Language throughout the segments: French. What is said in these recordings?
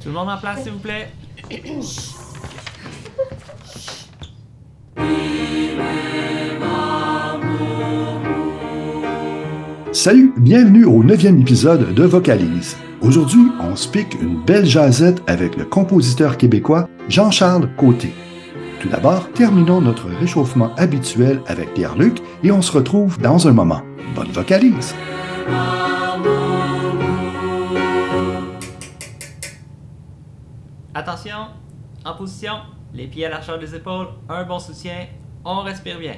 Tout le monde en place, s'il vous plaît. Salut, bienvenue au neuvième épisode de Vocalise. Aujourd'hui, on se pique une belle jasette avec le compositeur québécois Jean-Charles Côté. Tout d'abord, terminons notre réchauffement habituel avec Pierre-Luc et on se retrouve dans un moment. Bonne vocalise! Attention, en position, les pieds à l'archeur des épaules, un bon soutien, on respire bien.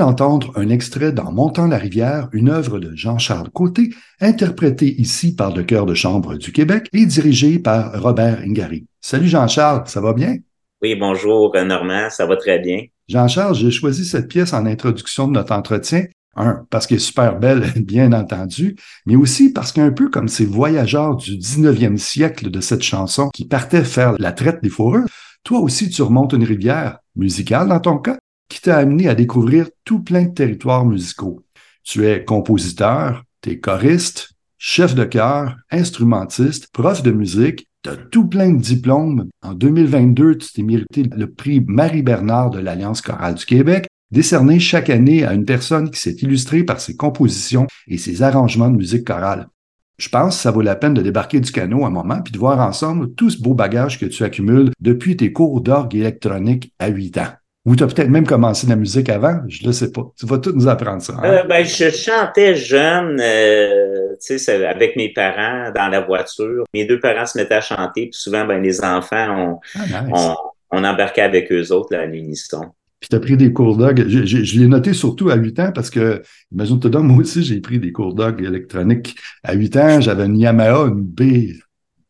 D'entendre un extrait dans Montant la rivière, une œuvre de Jean-Charles Côté, interprétée ici par le Chœur de chambre du Québec et dirigée par Robert Ingari. Salut Jean-Charles, ça va bien? Oui, bonjour Normand, ça va très bien. Jean-Charles, j'ai choisi cette pièce en introduction de notre entretien. Un, parce qu'elle est super belle, bien entendu, mais aussi parce qu'un peu comme ces voyageurs du 19e siècle de cette chanson qui partaient faire la traite des fourrures, toi aussi tu remontes une rivière, musicale dans ton cas, qui t'a amené à découvrir tout plein de territoires musicaux. Tu es compositeur, tu es choriste, chef de chœur, instrumentiste, prof de musique, tu as tout plein de diplômes. En 2022, tu t'es mérité le prix Marie-Bernard de l'Alliance chorale du Québec, décerné chaque année à une personne qui s'est illustrée par ses compositions et ses arrangements de musique chorale. Je pense que ça vaut la peine de débarquer du canot un moment puis de voir ensemble tout ce beau bagage que tu accumules depuis tes cours d'orgue électronique à 8 ans. Ou tu as peut-être même commencé la musique avant, je ne sais pas. Tu vas tout nous apprendre ça. Hein? Euh, ben, je chantais jeune, euh, tu sais, avec mes parents dans la voiture. Mes deux parents se mettaient à chanter, puis souvent, ben, les enfants, on, Ah, nice. on, on embarquait avec eux autres là, à l'unisson. Puis tu as pris des cours d'orgue. Je, je- je l'ai noté surtout à 8 ans parce que, imagine-toi donc, moi aussi, j'ai pris des cours d'orgue électronique à 8 ans. J'avais une Yamaha, une B,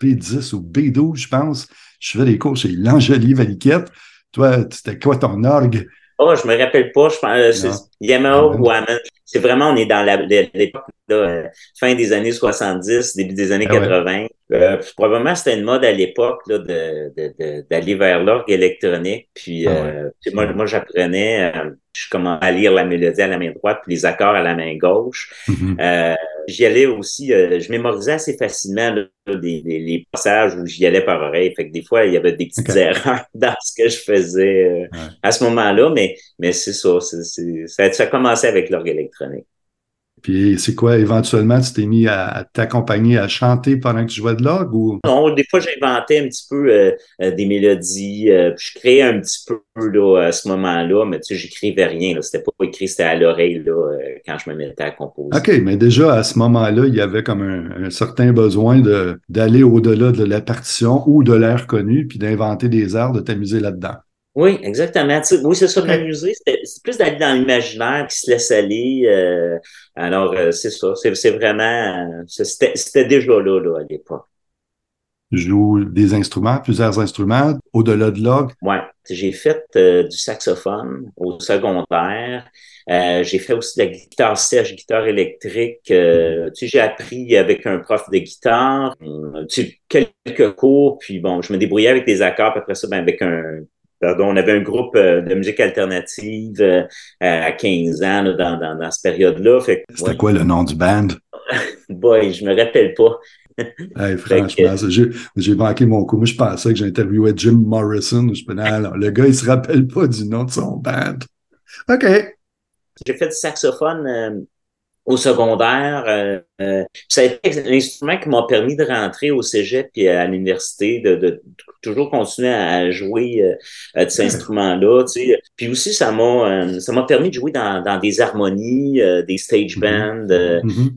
B10 ou B12, je pense. Je faisais des cours chez l'Angelier Valiquette. Toi, c'était quoi ton orgue? Oh, je me rappelle pas, je pense, euh. Yamaha Ah, ou Hammond. C'est vraiment, on est dans l'époque, euh, fin des années 70, début des années Ah ouais. 80. Euh, probablement, c'était une mode à l'époque, là, de, de, de- d'aller vers l'orgue électronique. Puis, Ah euh, puis moi, moi, j'apprenais, euh, je commençais à lire la mélodie à la main droite, puis les accords à la main gauche. Mhm. Euh, j'y allais aussi, euh, je mémorisais assez facilement là, les, les- les passages où j'y allais par oreille. Fait que des fois, il y avait des petites erreurs dans ce que je faisais euh, Ouais. à ce moment-là, mais, mais c'est ça, c'est, c'est- ça, ça a commencé avec l'orgue électronique. Puis c'est quoi, éventuellement, tu t'es mis à, à t'accompagner à chanter pendant que tu jouais de l'orgue ou? Non, des fois, j'inventais un petit peu euh, euh, des mélodies, euh, puis je créais un petit peu là, à ce moment-là, mais tu sais, j'écrivais rien. Là. C'était pas écrit, c'était à l'oreille là, quand je me mettais à composer. OK, mais déjà à ce moment-là, il y avait comme un, un certain besoin de, d'aller au-delà de la partition ou de l'air connu, puis d'inventer des airs, de t'amuser là-dedans. Oui, exactement. Oui, c'est ça, de m'amuser. C'est plus d'aller dans l'imaginaire qui se laisse aller. euh, alors, euh, c'est ça. C'est vraiment. euh, C'était déjà là, là, à l'époque. Tu joues des instruments, plusieurs instruments, au-delà de l'orgue? Ouais. J'ai fait euh, du saxophone au secondaire. Euh, j'ai fait aussi de la guitare sèche, guitare électrique. Euh, tu sais, j'ai appris avec un prof de guitare. tu sais, quelques cours, puis bon, je me débrouillais avec des accords. Puis après ça, ben, avec un. Pardon, on avait un groupe euh, de musique alternative euh, à 15 ans là, dans, dans, dans cette période-là. C'était ouais, quoi le nom du band? boy, je me rappelle pas. franchement, j'ai manqué mon coup. Moi, je pensais que j'interviewais Jim Morrison. Je me non, le gars, il se rappelle pas du nom de son band. OK. J'ai fait du saxophone euh, au secondaire. Euh, euh, ça a été un instrument qui m'a permis de rentrer au cégep et à l'université, de, toujours continuer à jouer de cet instrument-là. Puis aussi, ça m'a ça m'a permis de jouer dans, des harmonies, des stage mm-hmm. bands. Mm-hmm.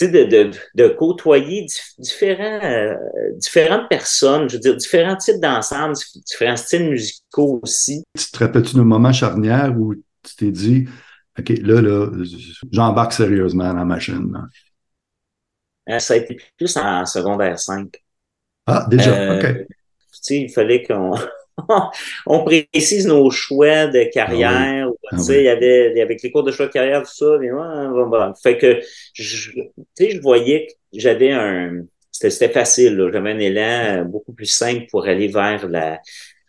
De, de, de, côtoyer différents, différentes personnes, je veux dire, différents types d'ensembles, différents styles musicaux aussi. Tu te rappelles-tu d'un moment charnière où tu t'es dit, OK, là, là, j'embarque sérieusement dans la machine. Euh, ça a été plus en secondaire 5. Ah, déjà, euh, OK. Tu sais, il fallait qu'on on précise nos choix de carrière. Ah tu sais, il y avait avec les cours de choix de carrière, tout ça. Mais, ouais, Fait que, je, tu sais, je voyais que j'avais un... C'était facile, j'avais un élan beaucoup plus simple pour aller vers la,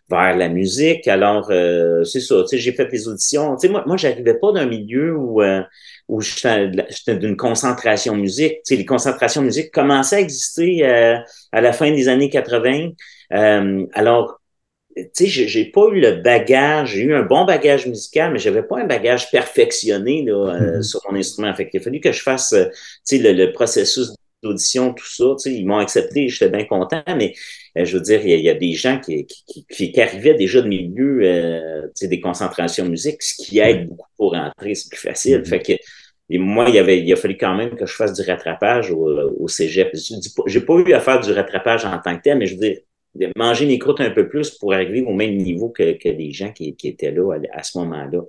vers la musique. Alors, euh, c'est ça, tu sais, j'ai fait des auditions. Tu sais, moi, moi j'arrivais pas d'un milieu où, euh, où j'étais d'une concentration musique. Tu sais, les concentrations musique commençaient à exister euh, à la fin des années 80. alors, tu sais, j'ai pas eu le bagage, j'ai eu un bon bagage musical, mais j'avais pas un bagage perfectionné là, mm-hmm. sur mon instrument. Fait qu'il a fallu que je fasse, tu sais, le, le processus d'audition, tout ça. Tu sais, ils m'ont accepté, j'étais bien content, mais euh, je veux dire, il y, a, des gens qui, qui, qui, arrivaient déjà de milieu euh, tu sais, des concentrations musique, ce qui aide beaucoup pour rentrer, c'est plus facile. Mm-hmm. Fait que et moi, il, y avait, il a fallu quand même que je fasse du rattrapage au, au cégep. J'ai pas eu à faire du rattrapage en tant que tel, mais je veux dire, manger mes croûtes un peu plus pour arriver au même niveau que, que les gens qui, qui étaient là à, ce moment-là.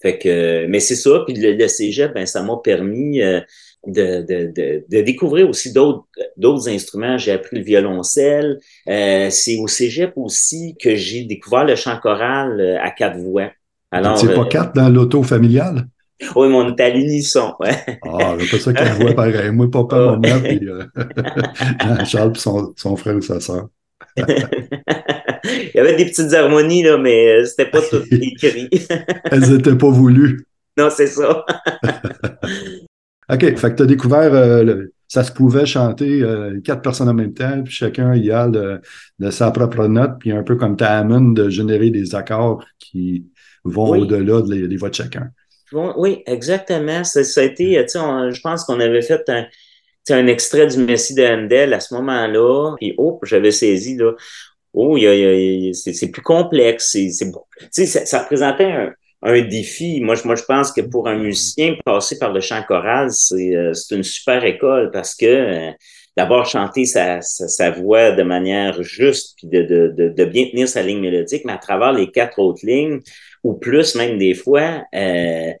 Fait que, mais c'est ça. Puis le, le cégep, ben, ça m'a permis euh, de, de, de, découvrir aussi d'autres instruments. J'ai appris le violoncelle. Euh, c'est au cégep aussi que j'ai découvert le chant choral euh, à quatre voix. Alors, c'est pas euh, quatre dans l'auto familial? Oui, mais on est à l'unisson, ouais. Ah, c'est pas ça quatre voix pareil. Moi, papa, ma mère, puis Charles, puis son, son, frère ou sa sœur. Il y avait des petites harmonies, là, mais c'était pas tout écrit. Elles n'étaient pas voulues. Non, c'est ça. OK, fait que tu as découvert, euh, ça se pouvait chanter euh, quatre personnes en même temps, puis chacun y a de, sa propre note, puis un peu comme ta Hammond de générer des accords qui vont au-delà des, voix de chacun. Oui, exactement. Ça, a été, tu sais, je pense qu'on avait fait un, un extrait du Messie de Handel à ce moment-là, puis oh, j'avais saisi, là, oh, c'est plus complexe, c'est, ça, ça représentait un, un défi. Moi, je, moi, je pense que pour un musicien, passer par le chant choral, c'est euh, une super école parce que euh, d'abord chanter sa, sa, voix de manière juste, puis de, de, de, de, bien tenir sa ligne mélodique, mais à travers les quatre autres lignes, ou plus même des fois, euh,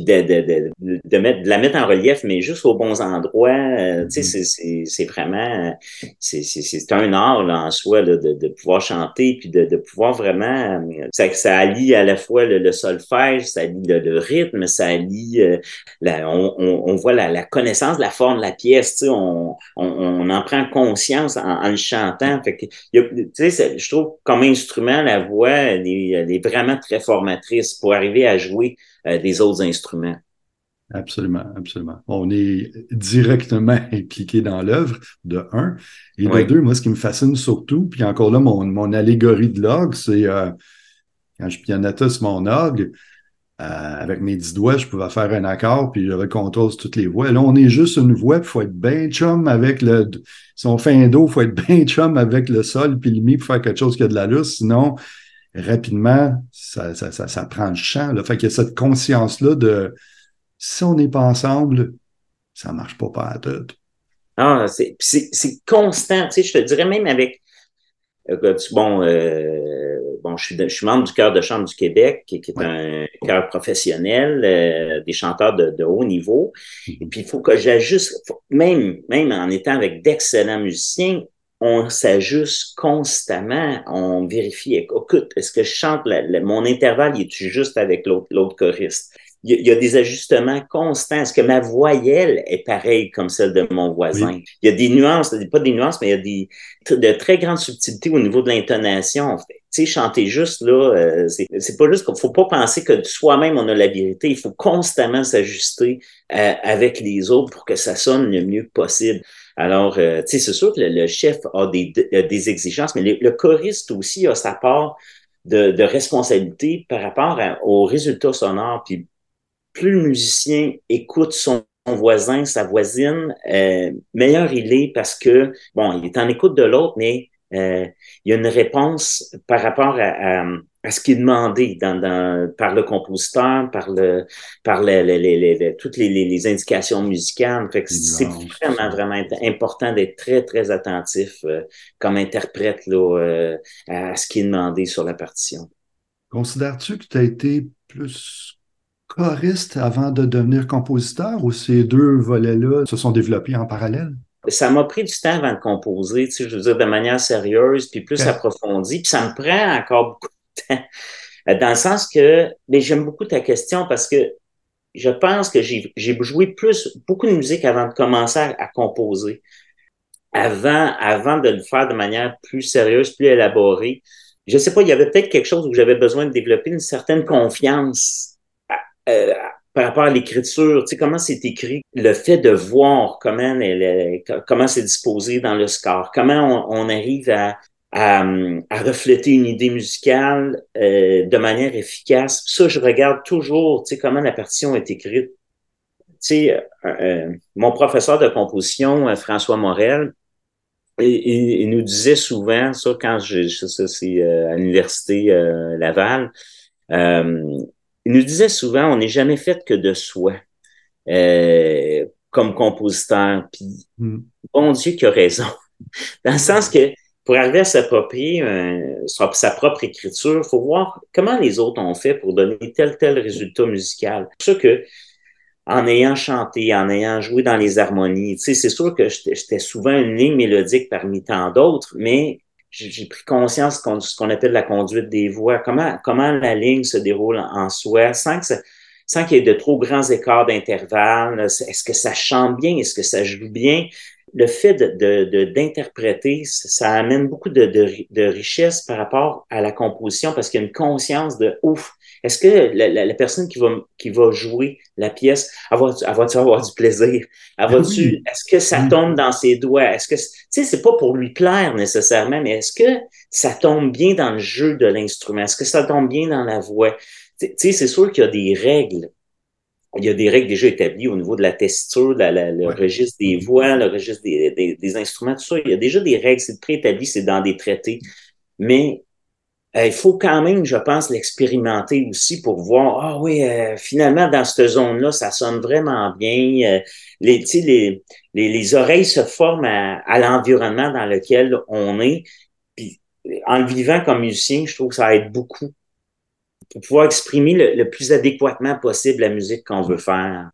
de, de, de, de, mettre, de la mettre en relief, mais juste aux bons endroits. Euh, tu sais, mm-hmm. c'est vraiment, c'est un art là, en soi là, de, de pouvoir chanter, puis de, de pouvoir vraiment, euh, ça, ça allie à la fois le, solfège, ça allie le, rythme, ça allie, euh, la, on, on, voit la, la, connaissance de la forme de la pièce, tu sais, on, on, on, en prend conscience en, en le chantant. Fait que, tu sais, je trouve comme instrument, la voix, elle est, elle est vraiment très formatrice pour arriver à jouer des autres instruments. Absolument, absolument. On est directement impliqué dans l'œuvre, de un. Et de deux, moi, ce qui me fascine surtout, puis encore là, mon, mon allégorie de l'orgue, c'est euh, quand je pianotais sur mon orgue, euh, avec mes dix doigts, je pouvais faire un accord, puis j'avais le contrôle sur toutes les voix. Là, on est juste une voix, puis il faut être bien chum avec le. Si on fait un do, il faut être bien chum avec le sol, puis le mi pour faire quelque chose qui a de la luce. Sinon, rapidement, ça, ça, ça, prend le champ. Là. Fait qu'il y a cette conscience-là de si on n'est pas ensemble, ça ne marche pas pas à tout. Ah, c'est constant. Tu sais, je te dirais même avec. Bon, euh, bon je, suis je suis membre du chœur de chambre du Québec, qui, est un chœur professionnel, euh, des chanteurs de, de, haut niveau. Mm-hmm. Et puis, il faut que j'ajuste, même, même en étant avec d'excellents musiciens, on s'ajuste constamment, on vérifie, écoute, est-ce que je chante, mon intervalle, est-tu juste avec l'autre choriste? Il y, a des ajustements constants. Est-ce que ma voyelle est pareille comme celle de mon voisin? Il y a des nuances, pas des nuances, mais il y a des, de très grandes subtilités au niveau de l'intonation. Tu sais, chanter juste, là, euh, c'est pas juste qu'il faut pas penser que soi-même on a la vérité. Il faut constamment s'ajuster euh, avec les autres pour que ça sonne le mieux possible. Alors, euh, tu sais, c'est sûr que le, chef a des, des exigences, mais le, choriste aussi a sa part de, de responsabilité par rapport aux résultats sonores. Puis plus le musicien écoute son voisin, sa voisine, euh, meilleur il est parce que, bon, il est en écoute de l'autre, mais euh, il y a une réponse par rapport à, à, ce qui est demandé dans, dans, par le compositeur, par le par les, les, les, toutes les, indications musicales. Fait que c'est vraiment, vraiment important d'être très, très attentif euh, comme interprète là, euh, à ce qui est demandé sur la partition. Considères-tu que tu as été plus choriste avant de devenir compositeur ou ces deux volets-là se sont développés en parallèle? Ça m'a pris du temps avant de composer, tu sais, je veux dire, de manière sérieuse, puis plus approfondie. Puis ça me prend encore beaucoup de temps. Euh, dans le sens que, mais j'aime beaucoup ta question parce que je pense que j'ai joué plus, beaucoup de musique avant de commencer à, composer. Avant, avant de le faire de manière plus sérieuse, plus élaborée. Je sais pas, il y avait peut-être quelque chose où j'avais besoin de développer une certaine confiance euh, par rapport à l'écriture, tu sais, comment c'est écrit, le fait de voir comment comment c'est disposé dans le score, comment on, arrive à, refléter une idée musicale euh, de manière efficace. Ça, je regarde toujours, tu sais, comment la partition est écrite. Tu sais, euh, mon professeur de composition, François Morel, il, nous disait souvent, ça quand je, ça c'est à l'université Laval, il nous disait souvent, on n'est jamais fait que de soi euh, comme compositeur. Puis, mm. bon Dieu qui a raison. Dans le sens que pour arriver à s'approprier euh, sa, propre écriture, il faut voir comment les autres ont fait pour donner tel tel résultat musical. C'est sûr que en ayant chanté, en ayant joué dans les harmonies, tu sais, c'est sûr que j'étais souvent une ligne mélodique parmi tant d'autres, mais j'ai pris conscience de ce qu'on appelle la conduite des voix, comment, comment la ligne se déroule en soi, sans que sans qu'il y ait de trop grands écarts d'intervalle? Est-ce que ça chante bien? Est-ce que ça joue bien? Le fait d'interpréter, de, de, ça amène beaucoup de, de, richesse par rapport à la composition parce qu'il y a une conscience de ouf, est-ce que la, la, personne qui va, qui va jouer la pièce, elle va-tu avoir du plaisir? Va -tu, Est-ce que ça tombe dans ses doigts? Est-ce que, tu sais, c'est pas pour lui plaire nécessairement, mais est-ce que ça tombe bien dans le jeu de l'instrument? Est-ce que ça tombe bien dans la voix? Tu sais, c'est sûr qu'il y a des règles. Il y a des règles déjà établies au niveau de la texture, le registre des voix, le registre des, des, des, instruments, tout ça. Il y a déjà des règles, c'est préétabli, c'est dans des traités. Mais il faut quand même, je pense, l'expérimenter aussi pour voir, ah oui, euh, finalement, dans cette zone-là, ça sonne vraiment bien. Euh, les, les, les, les, oreilles se forment à, à l'environnement dans lequel on est. Puis, en le vivant comme musicien, je trouve que ça aide beaucoup pour pouvoir exprimer le plus adéquatement possible la musique qu'on veut faire.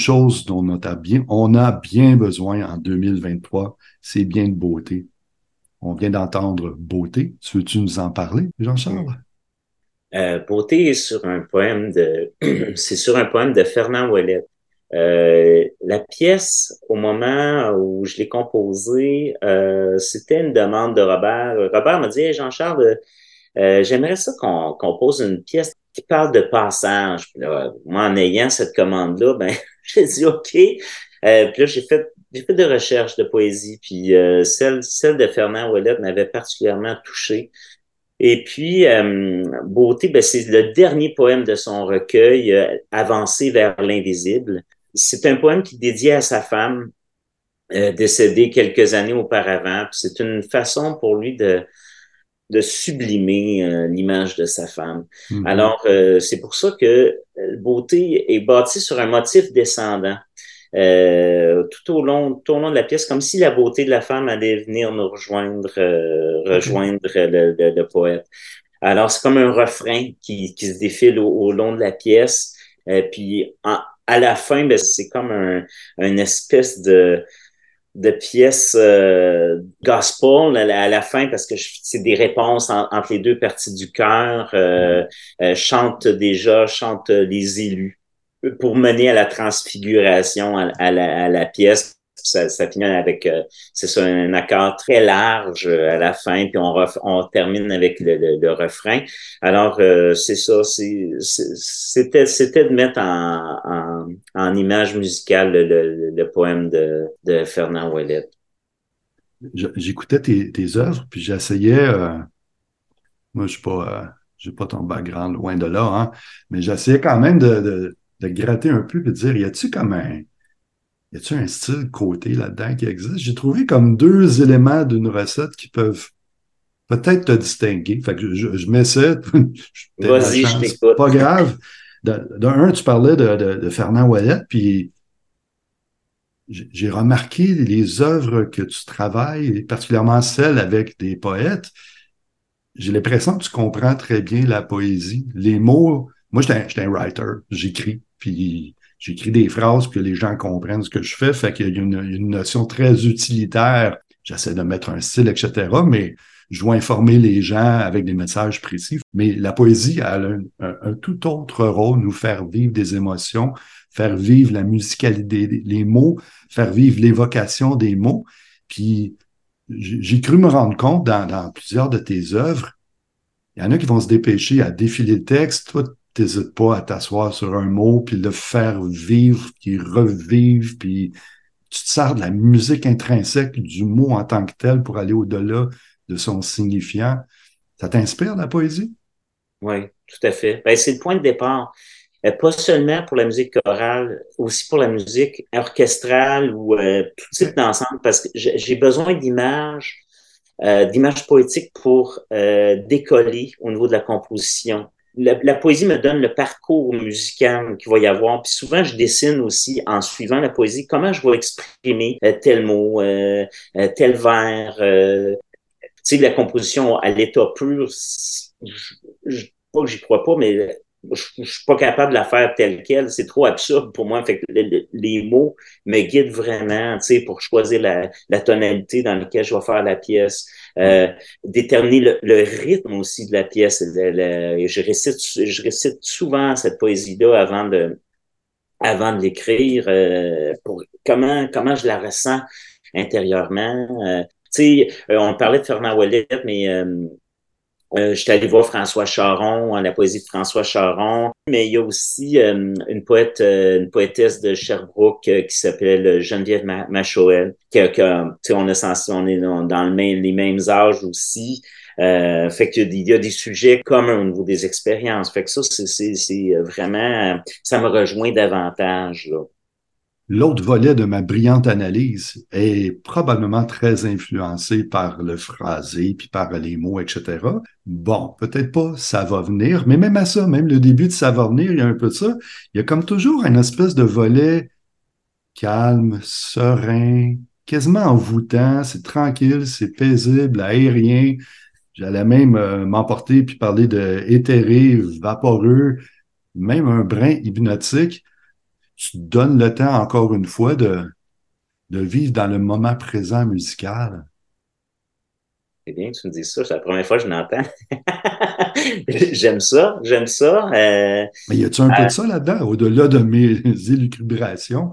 Chose dont on a bien, on a bien besoin en 2023, c'est bien de beauté. On vient d'entendre Beauté. Tu veux-tu nous en parler, Jean-Charles? Euh, beauté est sur un poème de, c'est sur un poème de Fernand Ouellet. Euh, la pièce, au moment où je l'ai composée, euh, c'était une demande de Robert. Robert m'a dit Jean-Charles, j'aimerais ça qu'on compose une pièce qui parle de passage. moi, en ayant cette commande-là, ben, j'ai dit OK. Euh, puis là, j'ai fait, j'ai fait des recherches de poésie, puis celle, celle de Fernand Ouellet m'avait particulièrement touché. Et puis, Beauté, ben, c'est le dernier poème de son recueil, Avancé vers l'invisible c'est un poème qui est dédié à sa femme, euh, décédée quelques années auparavant. C'est une façon pour lui de, de sublimer euh, l'image de sa femme. Mm-hmm. Alors, euh, c'est pour ça que Beauté est bâti sur un motif descendant. tout au long, tout au long de la pièce, comme si la beauté de la femme allait venir nous rejoindre, rejoindre le, le, poète. Alors, c'est comme un refrain qui, qui se défile au, au long de la pièce. puis, en, à la fin, ben, c'est comme un, une espèce de, de pièce euh, gospel à la, fin parce que c'est des réponses entre les deux parties du cœur. Euh, euh, chante déjà, chante les élus pour mener à la transfiguration à, la, à la, pièce ça, ça finit avec, euh, c'est ça, un accord très large euh, à la fin, puis on, on termine avec le, refrain. Alors, euh, c'est ça, c'était, c'était de mettre en, image musicale le, poème de, Fernand Ouellet. J'écoutais tes, œuvres, puis j'essayais, moi je suis pas, j'ai pas ton background loin de là, hein, mais j'essayais quand même de, de, de gratter un peu et de dire, y a-tu comme un, y a-t-il un style côté là-dedans qui existe? J'ai trouvé comme deux éléments d'une recette qui peuvent peut-être te distinguer. Fait que je, je m'essaie. Vas-y, je t'écoute. Pas grave. D'un, tu parlais de, de, Fernand Ouellet, puis j'ai remarqué les œuvres que tu travailles, particulièrement celles avec des poètes. J'ai l'impression que tu comprends très bien la poésie. Les mots, moi, j'étais un, un writer, j'écris, puis j'écris des phrases que les gens comprennent ce que je fais, fait qu'il y a une, notion très utilitaire. J'essaie de mettre un style, etc., mais je dois informer les gens avec des messages précis. Mais la poésie a un, tout autre rôle, nous faire vivre des émotions, faire vivre la musicalité les mots, faire vivre l'évocation des mots. Puis j'ai cru me rendre compte dans, dans, plusieurs de tes œuvres, il y en a qui vont se dépêcher à défiler le texte. Toi, t'hésites pas à t'asseoir sur un mot, puis le faire vivre, puis revivre, puis tu te sers de la musique intrinsèque du mot en tant que tel pour aller au-delà de son signifiant. Ça t'inspire, la poésie? Oui, tout à fait. Ben, c'est le point de départ. Euh, pas seulement pour la musique chorale, aussi pour la musique orchestrale ou euh, tout type d'ensemble, parce que j'ai besoin d'images, euh, d'images poétiques pour décoller au niveau de la composition la, poésie me donne le parcours musical qu'il va y avoir. Puis souvent, je dessine aussi en suivant la poésie comment je vais exprimer euh, tel mot, euh, euh, tel vers. tu sais, la composition à l'état pur, je, pas que j'y crois pas, mais je, je, suis pas capable de la faire telle quelle. C'est trop absurde pour moi. Fait que les, mots me guident vraiment, tu sais, pour choisir la, la tonalité dans laquelle je vais faire la pièce. Euh, déterminer le, rythme aussi de la pièce. je, récite, je récite souvent cette poésie-là avant de, avant de l'écrire, euh, pour comment, comment je la ressens intérieurement. Euh, tu sais, on parlait de Fernand Wallet, mais euh, je suis allé voir François Charon, la poésie de François Charon, mais il y a aussi euh, une poète, euh, une poétesse de Sherbrooke qui s'appelle Geneviève Machoel, qui, qui on, est on est dans le même, les mêmes âges aussi. fait qu'il y a des sujets communs au niveau des expériences. Fait que ça, c'est vraiment, ça me rejoint davantage. Là. L'autre volet de ma brillante analyse est probablement très influencé par le phrasé, puis par les mots, etc. Bon, peut-être pas ça va venir, mais même à ça, même le début de ça va venir, il y a un peu de ça. Il y a comme toujours une espèce de volet calme, serein, quasiment envoûtant, c'est tranquille, c'est paisible, aérien. J'allais même euh, m'emporter puis parler de éthéré, vaporeux, même un brin hypnotique tu donnes le temps, encore une fois, de, de vivre dans le moment présent musical. c'est bien que tu me dises ça. C'est la première fois que je l'entends. j'aime ça, j'aime ça. Euh, Mais y a-tu un peu de ça là-dedans, au-delà de mes élucubrations?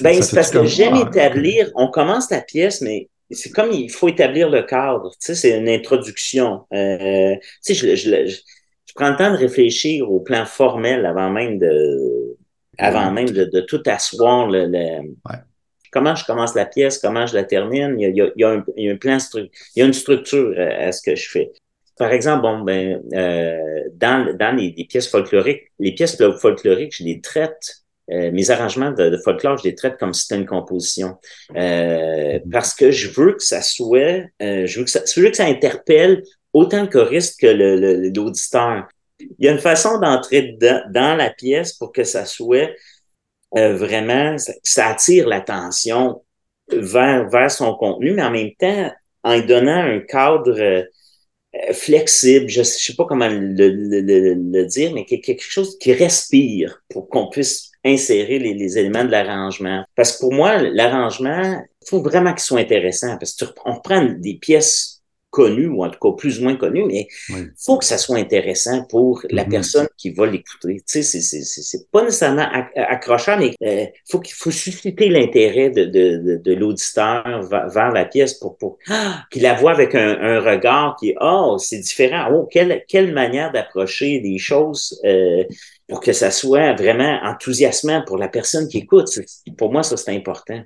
Ben, c'est parce que j'aime ah, établir, on commence la pièce, mais c'est comme il faut établir le cadre. Tu sais, c'est une introduction. Euh, tu sais, je, je, je, prends le temps de réfléchir au plan formel avant même de, avant même de, de tout asseoir le, le comment je commence la pièce, comment je la termine. Il y a, il y a, un, il y a un, plan, il y a une structure à, ce que je fais. Par exemple, bon, ben, euh, dans, dans les, les, pièces folkloriques, les pièces folkloriques, je les traite euh, mes arrangements de, de, folklore, je les traite comme si c'était une composition. Euh, mhm. parce que je veux que ça soit, euh, je, veux que ça, je veux que ça interpelle autant le choriste que l'auditeur. Il y a une façon d'entrer dans, la pièce pour que ça soit euh, vraiment, ça, ça attire l'attention vers, vers son contenu, mais en même temps, en lui donnant un cadre euh, flexible, je ne sais pas comment le, dire, mais quelque chose qui respire pour qu'on puisse insérer les, éléments de l'arrangement. Parce que pour moi, l'arrangement, il faut vraiment qu'il soit intéressant. Parce que on prend des pièces connues, ou en tout cas plus ou moins connues, mais il faut que ça soit intéressant pour la mm-hmm. personne qui va l'écouter. Tu sais, c'est pas nécessairement accrochant, mais il euh, faut qu'il faut susciter l'intérêt de, de, de, l'auditeur vers, la pièce pour, pour ah, qu'il la voit avec un, un regard qui est « Oh, c'est différent. Oh, quelle, quelle manière d'approcher des choses euh, pour que ça soit vraiment enthousiasmant pour la personne qui écoute. Pour moi, ça, c'est important.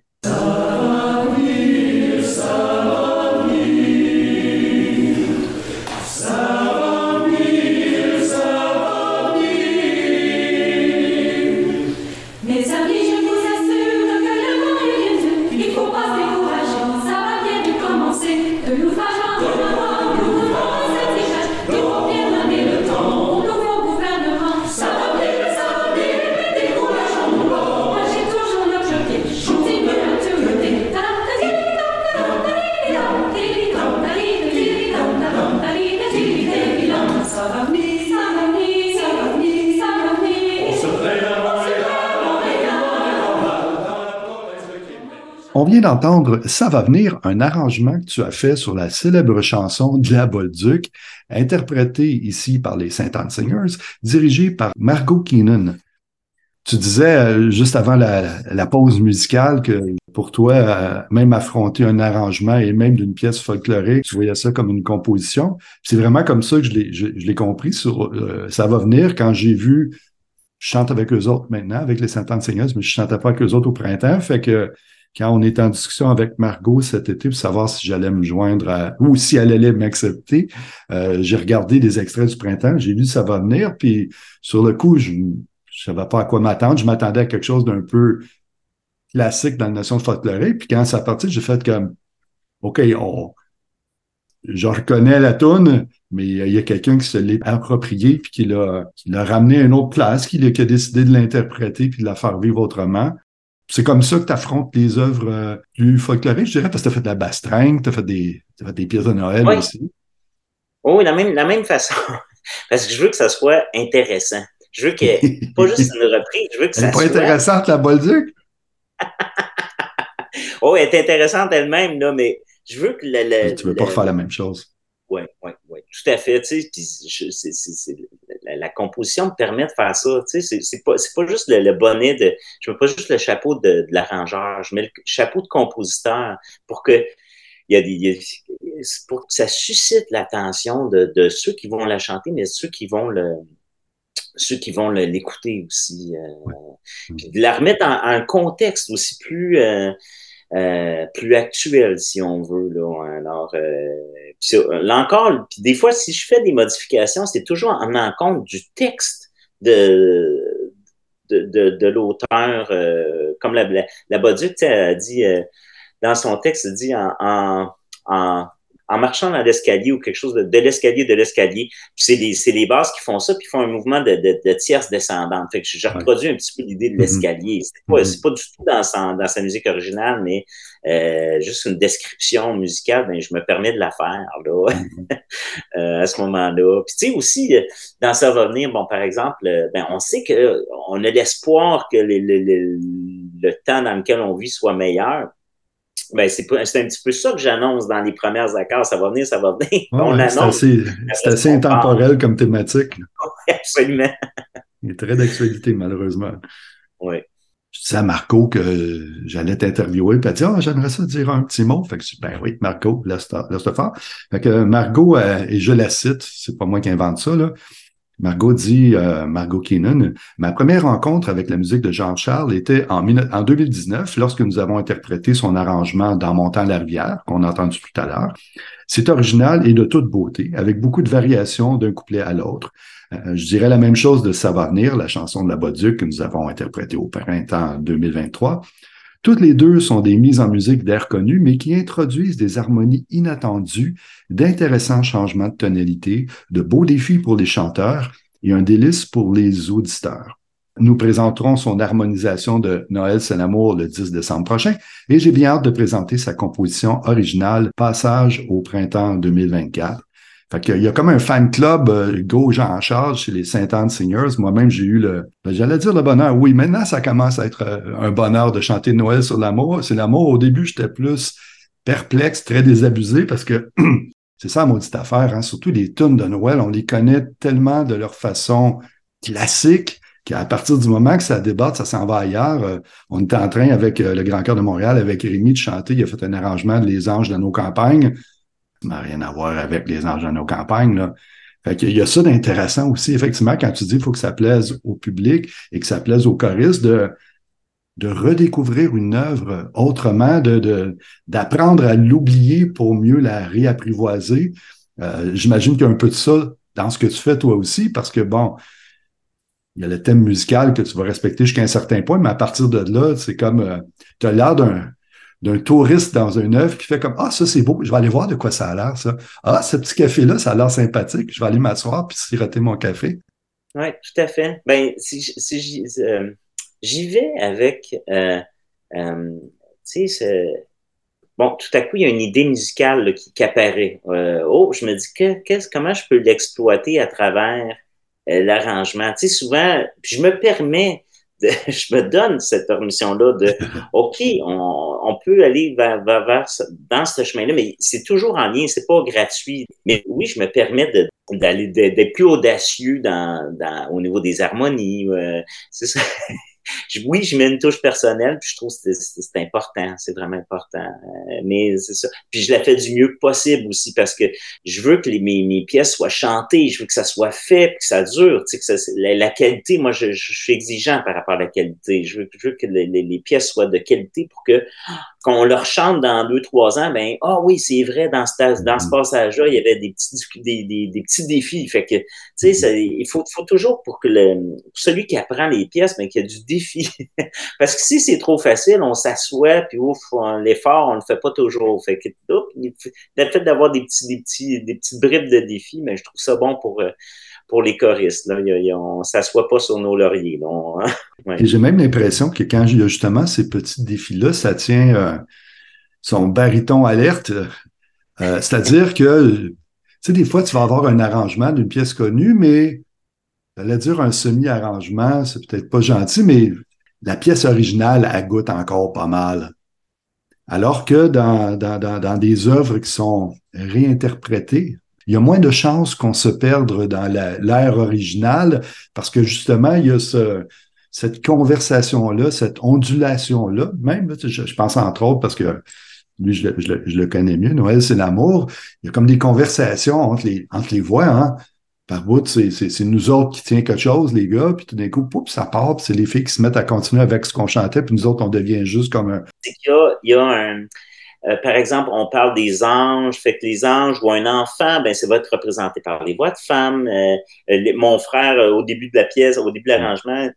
D'entendre Ça va venir, un arrangement que tu as fait sur la célèbre chanson de la Bolduc, interprétée ici par les Saint Anne Singers, dirigée par Margot Keenan. Tu disais euh, juste avant la, pause musicale que pour toi, euh, même affronter un arrangement et même d'une pièce folklorique, tu voyais ça comme une composition. C'est vraiment comme ça que je l'ai compris euh, Ça va venir quand j'ai vu, je chante avec eux autres maintenant, avec les Saint Anne Singers, mais je chantais pas avec eux autres au printemps. Fait que quand on est en discussion avec Margot cet été pour savoir si j'allais me joindre à, ou si elle allait m'accepter, euh, j'ai regardé des extraits du printemps, j'ai vu ça va venir, puis sur le coup, je ne savais pas à quoi m'attendre. Je m'attendais à quelque chose d'un peu classique dans la notion de. Puis quand ça parti, j'ai fait comme OK, on, je reconnais la toune, mais il y a quelqu'un qui se l'est approprié puis qui l'a, ramené à une autre place, qui, qui a décidé de l'interpréter puis de la faire vivre autrement. C'est comme ça que tu affrontes les œuvres euh, plus folkloriques, je dirais, parce que tu as fait de la bastringue, tu as fait des, as fait des pièces de Noël aussi. Oui, la même, la même façon. parce que je veux que ça soit intéressant. Je veux que, pas juste une reprise, je veux que ça soit. Elle pas intéressante, la Bolduc? oh, elle est intéressante elle-même, là, mais je veux que le. tu veux pas refaire la même chose. Oui, oui, oui, tout à fait. Tu sais, la, la, composition me permet de faire ça. Tu sais, c'est pas, pas juste le, bonnet de. Je mets pas juste le chapeau de, de l'arrangeur, je mets le chapeau de compositeur pour que. Il y a des, pour que ça suscite l'attention de, de, ceux qui vont la chanter, mais ceux qui vont le, ceux qui vont l'écouter aussi. Euh, puis de la remettre en, en contexte aussi plus, euh, euh, plus actuel, si on veut. Là. Alors, euh, là encore, des fois, si je fais des modifications, c'est toujours en tenant compte du texte de, de, de, de l'auteur. Euh, comme la, la, la dit euh, dans son texte, dit en, en en marchant dans l'escalier ou quelque chose de, de l'escalier de l'escalier. c'est les, c'est les bases qui font ça, puis font un mouvement de, de, de tierce descendante. Fait que je, reproduis un petit peu l'idée de mm-hmm. l'escalier. C'est pas, c'est pas du tout dans sa, dans sa musique originale, mais euh, juste une description musicale, ben, je me permets de la faire là, mm-hmm. euh, à ce moment-là. Puis tu sais aussi, euh, dans ça va venir, bon, par exemple, euh, ben, on sait que on a l'espoir que le, le, le, le temps dans lequel on vit soit meilleur. Ben c'est un petit peu ça que j'annonce dans les premières accords. Ça va venir, ça va venir. On annonce. C'est assez, intemporel comme thématique. absolument. Il est très d'actualité, malheureusement. Oui. Je disais à Marco que j'allais t'interviewer, puis elle dit Ah, j'aimerais ça dire un petit mot. Fait que je ben oui, Marco, laisse-le faire. Fait que Margot, euh, et je la cite, c'est pas moi qui invente ça, là. Margot dit, euh, Margot Keenan, ma première rencontre avec la musique de Jean-Charles était en, en 2019, lorsque nous avons interprété son arrangement dans Montant la rivière, qu'on a entendu tout à l'heure. C'est original et de toute beauté, avec beaucoup de variations d'un couplet à l'autre. Euh, je dirais la même chose de Savarnir, la chanson de la Boduc que nous avons interprétée au printemps 2023. Toutes les deux sont des mises en musique d'air connus, mais qui introduisent des harmonies inattendues, d'intéressants changements de tonalité, de beaux défis pour les chanteurs et un délice pour les auditeurs. Nous présenterons son harmonisation de Noël c'est l'amour le 10 décembre prochain et j'ai bien hâte de présenter sa composition originale Passage au printemps 2024 fait il y a comme un fan club euh, Go Jean Charles chez les Saint-Anne Singers. Moi-même, j'ai eu le, ben, j'allais dire le bonheur. Oui, maintenant, ça commence à être euh, un bonheur de chanter Noël sur l'amour. C'est l'amour. Au début, j'étais plus perplexe, très désabusé parce que c'est ça, maudite affaire, hein? Surtout les tunes de Noël, on les connaît tellement de leur façon classique qu'à partir du moment que ça débatte, ça s'en va ailleurs. Euh, on était en train avec le Grand Cœur de Montréal, avec Rémi, de chanter. Il a fait un arrangement de Les Anges de nos campagnes n'a rien à voir avec les anges de nos campagnes. Là. Fait qu'il y a ça d'intéressant aussi, effectivement, quand tu dis qu'il faut que ça plaise au public et que ça plaise aux choristes, de, de redécouvrir une œuvre autrement, de, d'apprendre à l'oublier pour mieux la réapprivoiser. Euh, j'imagine qu'il y a un peu de ça dans ce que tu fais toi aussi, parce que bon, il y a le thème musical que tu vas respecter jusqu'à un certain point, mais à partir de là, c'est comme euh, tu as l'air d'un d'un touriste dans un œuvre qui fait comme Ah, ça c'est beau, je vais aller voir de quoi ça a l'air, ça. Ah, ce petit café-là, ça a l'air sympathique, je vais aller m'asseoir puis siroter mon café. Oui, tout à fait. Ben, si, euh, j'y vais avec euh, euh, tu sais, bon, tout à coup, il y a une idée musicale qui, apparaît. oh, je me dis que, comment je peux l'exploiter à travers l'arrangement? Tu sais, souvent, je me permets je me donne cette permission-là de, OK, on, peut aller vers, dans ce chemin-là, mais c'est toujours en lien, c'est pas gratuit. Mais oui, je me permets d'aller d'être plus audacieux dans, au niveau des harmonies. Euh, c'est ça oui, je mets une touche personnelle, puis je trouve que c'est important, c'est vraiment important. Euh, mais c'est ça. Puis je la fais du mieux possible aussi parce que je veux que les, mes, mes, pièces soient chantées, je veux que ça soit fait, que ça dure, tu sais, que ça, la, qualité, moi, je, je, suis exigeant par rapport à la qualité. Je veux, je veux que les, les, pièces soient de qualité pour que qu'on leur chante dans deux, trois ans, ben, ah oui, c'est vrai, dans ce, dans ce mm-hmm. passage-là, il y avait des petits, des, des, des petits défis. Fait que, tu sais, il faut, toujours pour que celui qui apprend les pièces, ben, qu'il y a du défi. Parce que si c'est trop facile, on s'assoit, puis ouf, l'effort, on le fait pas toujours. Fait que, le fait d'avoir des petits, des petits, des petites bribes de défis, mais je trouve ça bon pour, euh, pour les choristes. Là. Il on ne s'assoit pas sur nos lauriers. Hein. J'ai même l'impression que quand il y a justement ces petits défis-là, ça tient euh, son baryton alerte. Euh, c'est-à-dire que, sais, des fois, tu vas avoir un arrangement d'une pièce connue, mais j'allais dire un semi-arrangement, c'est peut-être pas gentil, mais la pièce originale, elle goûte encore pas mal. Alors que dans, dans, dans, des œuvres qui sont réinterprétées, il y a moins de chances qu'on se perde dans l'ère originale parce que justement, il y a ce, cette conversation-là, cette ondulation-là. Même, je, pense entre autres parce que lui, je, le connais mieux, Noël, c'est l'amour. Il y a comme des conversations entre les, entre les voix. Hein par bout, c'est nous autres qui tient quelque chose, les gars, puis tout d'un coup, poup, ça part, puis c'est les filles qui se mettent à continuer avec ce qu'on chantait, puis nous autres, on devient juste comme un... Il y a, il y a un... Euh, par exemple, on parle des anges, fait que les anges ou un enfant, ben ça va être représenté par les voix de femmes. Euh, mon frère, euh, au début de la pièce, au début de l'arrangement,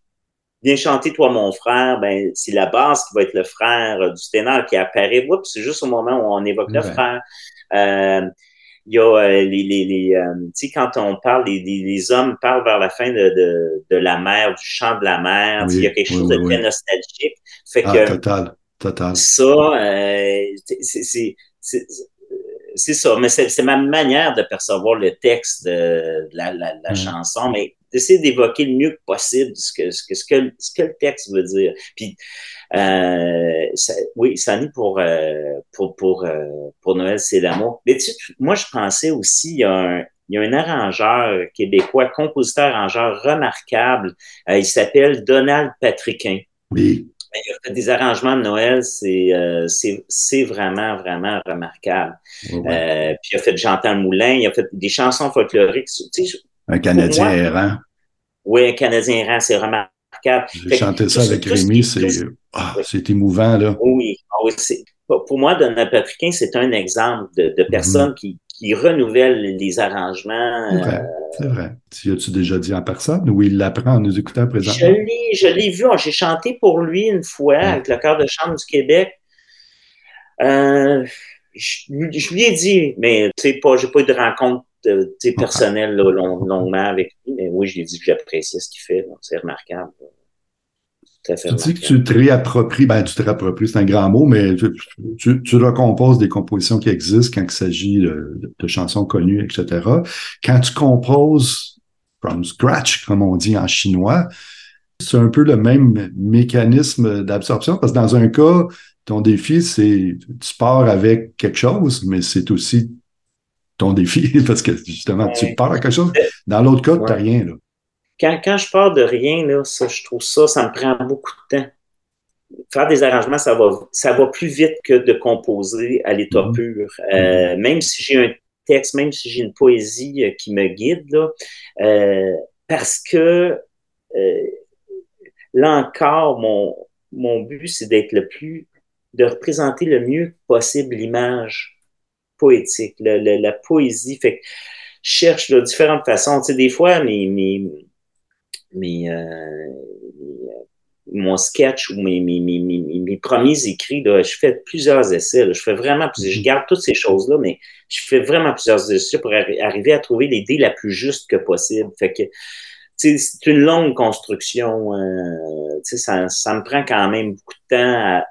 viens chanter toi mon frère, ben c'est la base qui va être le frère du ténor qui apparaît. c'est juste au moment où on évoque le frère il y a euh, les, les, les euh, tu sais, quand on parle, les, les, hommes parlent vers la fin de, de, de la mer, du chant de la mer, il y a quelque chose de très nostalgique. Fait ah, que, total, total. Ça, euh, c'est c'est ça, mais c'est ma manière de percevoir le texte de, la, la, la chanson. Mais d'essayer d'évoquer le mieux possible ce que, ce que, ce que, ce que le texte veut dire. Puis, euh, ça, oui, ça est pour, euh, pour, pour, euh, pour Noël, c'est l'amour. Mais tu, moi, je pensais aussi, il y a un, il y a un arrangeur québécois, compositeur-arrangeur remarquable. il s'appelle Donald Patriquin. Oui. Il a fait des arrangements de Noël, c'est euh, c'est vraiment, vraiment remarquable. Euh, puis il a fait J'entends le moulin, il a fait des chansons folkloriques. Tu sais, un Canadien errant. Oui, un Canadien errant, c'est remarquable. J'ai chanté ça avec Rémi, c'est ah, émouvant. Là. Oui, ah oui pour moi, Donald Patriquin, c'est un exemple de, de personne mm-hmm. qui, qui renouvelle les arrangements. C'est vrai. Euh, c'est vrai. Tu as-tu déjà dit en personne ou il l'apprend en nous écoutant présentement? Je l'ai vu. J'ai chanté pour lui une fois avec le chœur de chambre du Québec. Euh, je, lui ai dit, mais tu sais, pas, j'ai pas eu de rencontre euh, personnelle longuement avec lui, mais oui, je lui ai dit que j'appréciais ce qu'il fait. C'est remarquable. Tu dis que tu te réappropries, ben tu te réappropries, c'est un grand mot, mais tu, tu, recomposes des compositions qui existent quand il s'agit de, chansons connues, etc. Quand tu composes from scratch, comme on dit en chinois, c'est un peu le même mécanisme d'absorption, parce que dans un cas, ton défi, c'est tu pars avec quelque chose, mais c'est aussi ton défi, parce que justement, tu pars avec quelque chose. Dans l'autre cas, tu n'as rien. Là quand, quand je pars de rien, là, ça, je trouve ça, ça me prend beaucoup de temps. Faire des arrangements, ça va, ça va plus vite que de composer à l'état mhm. pur. Euh, mhm. même si j'ai un texte, même si j'ai une poésie euh, qui me guide, là, euh, parce que là encore, mon, mon but, c'est d'être le plus, de représenter le mieux possible l'image poétique, la poésie. Fait que je cherche de différentes façons. Tu sais, des fois, mes, mes, mes, euh, mon sketch ou mes, mes, mes, mes, premiers écrits, là, je fais plusieurs essais. Là, je fais vraiment plusieurs, je mhm. garde toutes ces choses-là, mais je fais vraiment plusieurs essais pour arriver à trouver l'idée la plus juste que possible. Fait que c'est une longue construction. Euh, ça, ça me prend quand même beaucoup de temps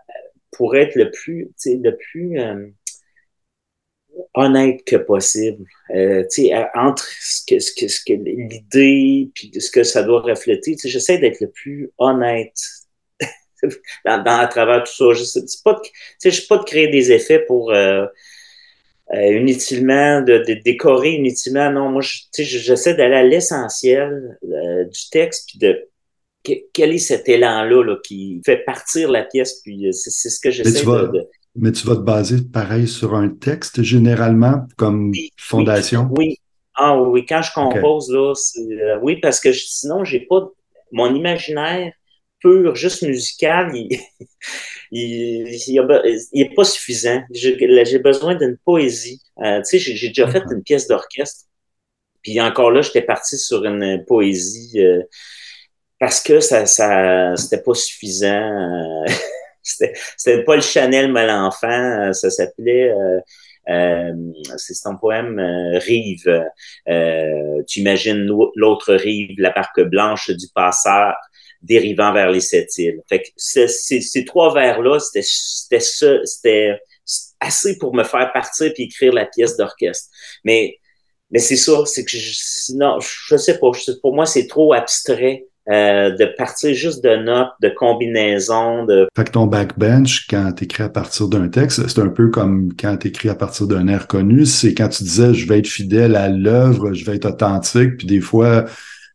pour être le plus, le plus euh, honnête que possible. Euh, entre ce que, ce que, ce que l'idée puis ce que ça doit refléter, j'essaie d'être le plus honnête dans, à travers tout ça. Je sais pas de, pas de créer des effets pour euh, euh, inutilement, de, de, décorer inutilement. Non, moi, j'essaie d'aller à l'essentiel euh, du texte puis de quel est cet élan-là là, qui fait partir la pièce, puis c'est ce que j'essaie de, mais tu vas te baser pareil sur un texte généralement comme fondation? Oui. Ah oui, quand je compose, là, euh, oui, parce que sinon, j'ai pas mon imaginaire pur, juste musical, il, il, est pas suffisant. J'ai besoin d'une poésie. Euh, tu sais, j'ai déjà fait une pièce d'orchestre. Puis encore là, j'étais parti sur une poésie euh, parce que ça, ça c'était pas suffisant. C'était Paul Chanel Malenfant, euh, ça s'appelait. Euh, euh, c'est un poème Rive. tu imagines l'autre rive, la barque blanche du passeur dérivant vers les sept îles. Fait que ces trois vers-là, c'était c'était assez pour me faire partir puis écrire la pièce d'orchestre. Mais mais c'est ça, c'est que je, sinon, je sais pas, pour moi c'est trop abstrait euh, de partir juste de notes, de combinaisons. De... Fait que ton backbench, quand tu écris à partir d'un texte, c'est un peu comme quand tu écris à partir d'un air connu, c'est quand tu disais je vais être fidèle à l'œuvre, je vais être authentique, puis des fois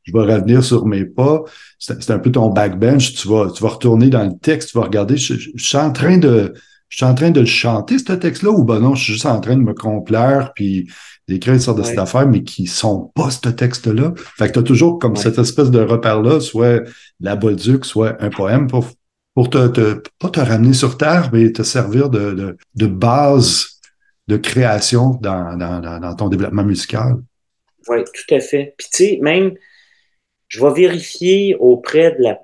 je vais revenir sur mes pas. C'est un peu ton backbench, tu vas, tu vas retourner dans le texte, tu vas regarder, je, suis en train de je suis en train de le chanter, ce texte-là, ou ben non, je suis juste en train de me complaire, puis d'écrire sorte de affaires, mais qui sont pas ce texte-là. Fait que tu as toujours comme cette espèce de repère-là, soit la Bolduc, soit un poème pour, pour te, te, pas te ramener sur terre, mais te servir de, de, de base de création dans, dans, dans, ton développement musical. Oui, tout à fait. Puis tu sais, même, je vais vérifier auprès de la,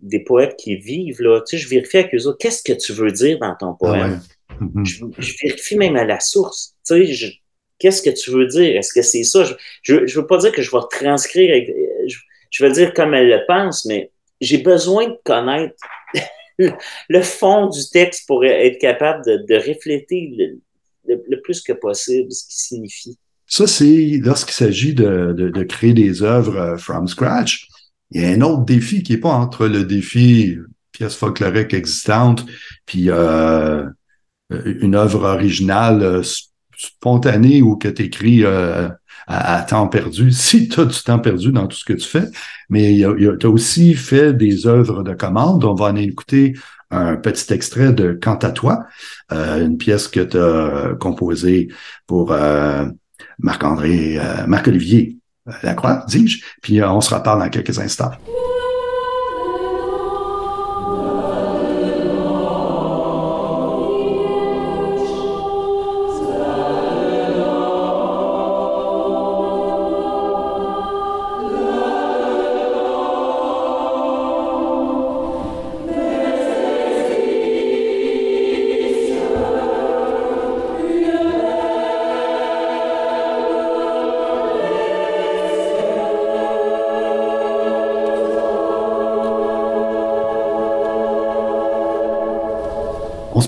des poètes qui vivent, là, tu sais, je vérifie avec eux autres, qu'est-ce que tu veux dire dans ton ah poème? Mm-hmm. je, je, vérifie même à la source. Tu sais, je, Qu'est-ce que tu veux dire? Est-ce que c'est ça? Je ne veux pas dire que je vais transcrire, je, vais dire comme elle le pense, mais j'ai besoin de connaître le fond du texte pour être capable de, refléter le, plus que possible ce qui signifie. Ça, c'est lorsqu'il s'agit de, créer des œuvres euh, from scratch. Il y a un autre défi qui n'est pas entre le défi pièce folklorique existante puis euh, une œuvre originale euh, spontanée ou que tu écris à, temps perdu, si tu as du temps perdu dans tout ce que tu fais. Mais tu as aussi fait des œuvres de commande. On va en écouter un petit extrait de Quant à toi, euh, une pièce que tu as composée pour euh, Marc-André, euh, Marc-Olivier Lacroix, dis-je. Puis on se reparle dans quelques instants.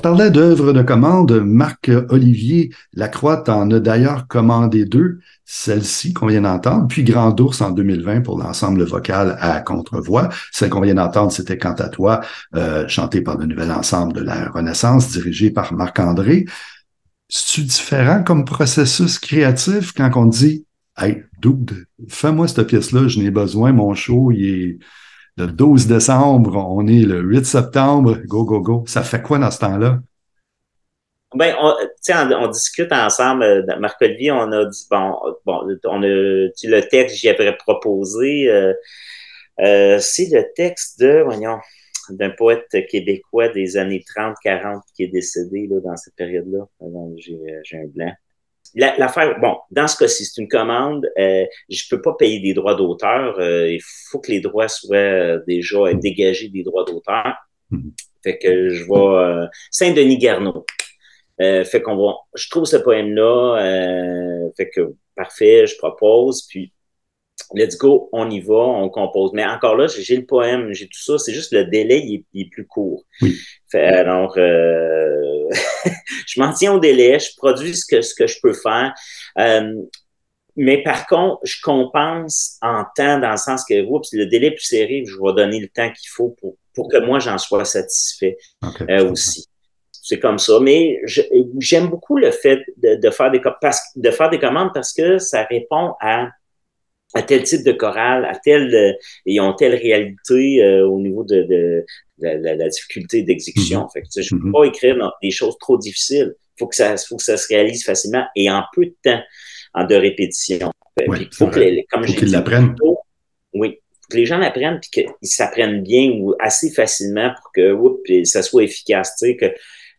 Parlait d'œuvres de commande. Marc-Olivier Lacroix en a d'ailleurs commandé deux, celle-ci qu'on vient d'entendre, puis Grand Ours en 2020 pour l'ensemble vocal à contre-voix. Celle qu'on vient d'entendre, c'était Quant à toi, euh, chanté par le nouvel ensemble de la Renaissance, dirigé par Marc-André. C'est différent comme processus créatif quand on dit Hey, dude, fais-moi cette pièce-là, je n'ai besoin, mon show, il est le 12 décembre, on est le 8 septembre, go, go, go. Ça fait quoi dans ce temps-là? Ben, on, on, discute ensemble, euh, Marc-Olivier, on a dit, bon, bon on a, le texte, j'y avais proposé, euh, euh, c'est le texte de, voyons, d'un poète québécois des années 30-40 qui est décédé là, dans cette période-là. J'ai un blanc l'affaire, bon, dans ce cas-ci, c'est une commande. Euh, je peux pas payer des droits d'auteur. Euh, il faut que les droits soient déjà dégagés des droits d'auteur. Mm-hmm. Fait que je vais euh, Saint-Denis Garneau. Euh, fait qu'on va. Je trouve ce poème-là. Euh, fait que parfait, je propose. Puis let's go, on y va, on compose. Mais encore là, j'ai le poème, j'ai tout ça. C'est juste le délai, il est, plus court. Fait, alors, euh, je m'en tiens au délai, je produis ce que, ce que je peux faire. Euh, mais par contre, je compense en temps dans le sens que oups, le délai plus serré, je vais donner le temps qu'il faut pour, pour que moi j'en sois satisfait euh, aussi. C'est comme ça. Mais j'aime beaucoup le fait de, de faire des, de faire des commandes parce que ça répond à à tel type de chorale, à tel euh, et ont telle réalité euh, au niveau de, de, la difficulté d'exécution. Fait que, je ne peux mm-hmm. pas écrire des choses trop difficiles. Il faut que ça faut que ça se réalise facilement et en peu de temps, en de répétition. Il faut que les, comme qu'ils l'apprennent. Oui, faut que les gens l'apprennent puis qu'ils s'apprennent bien ou assez facilement pour que oups, ça soit efficace. Tu sais, que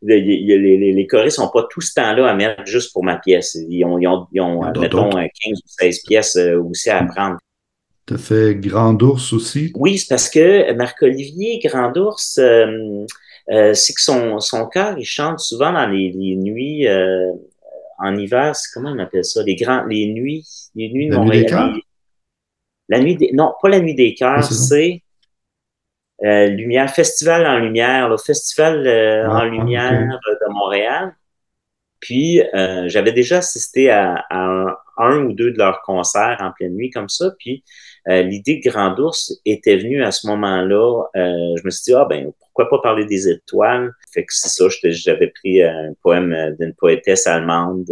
les, les, les choristes n'ont pas tout ce temps-là à mettre juste pour ma pièce. Ils ont, ils ont, ils ont mettons, 15 ou 16 pièces euh, aussi à apprendre. Tu as fait Grand Ours aussi? Oui, c'est parce que Marc-Olivier Grand Ours, euh, euh, c'est que son, son cœur, il chante souvent dans les, les nuits euh, en hiver. Comment on appelle ça? Les, grands, les nuits, les nuits de la Montréal. Nuit des cœurs? La nuit des, non, pas la nuit des cœurs, c'est euh, lumière, Festival en lumière, le Festival euh, ah, en lumière de Montréal. Puis euh, j'avais déjà assisté à, un, ou deux de leurs concerts en pleine nuit comme ça. Puis l'idée de Grand Ours était venue à ce moment-là. je me suis dit, ah ben, pourquoi pas parler des étoiles? Fait que c'est ça, j'avais pris un poème d'une poétesse allemande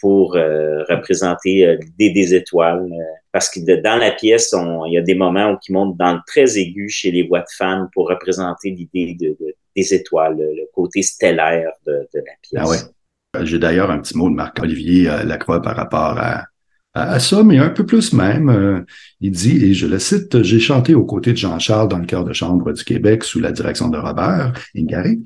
pour représenter l'idée des étoiles parce que dans la pièce, il y a des moments où qui montent dans le très aigu chez les voix de femmes pour représenter l'idée de, des étoiles, le côté stellaire de, la pièce. Ah ouais. J'ai d'ailleurs un petit mot de Marc-Olivier euh, Lacroix par rapport à, à, ça, mais un peu plus même. Euh, il dit, et je le cite, j'ai chanté aux côtés de Jean-Charles dans le chœur de chambre du Québec sous la direction de Robert Ingaré.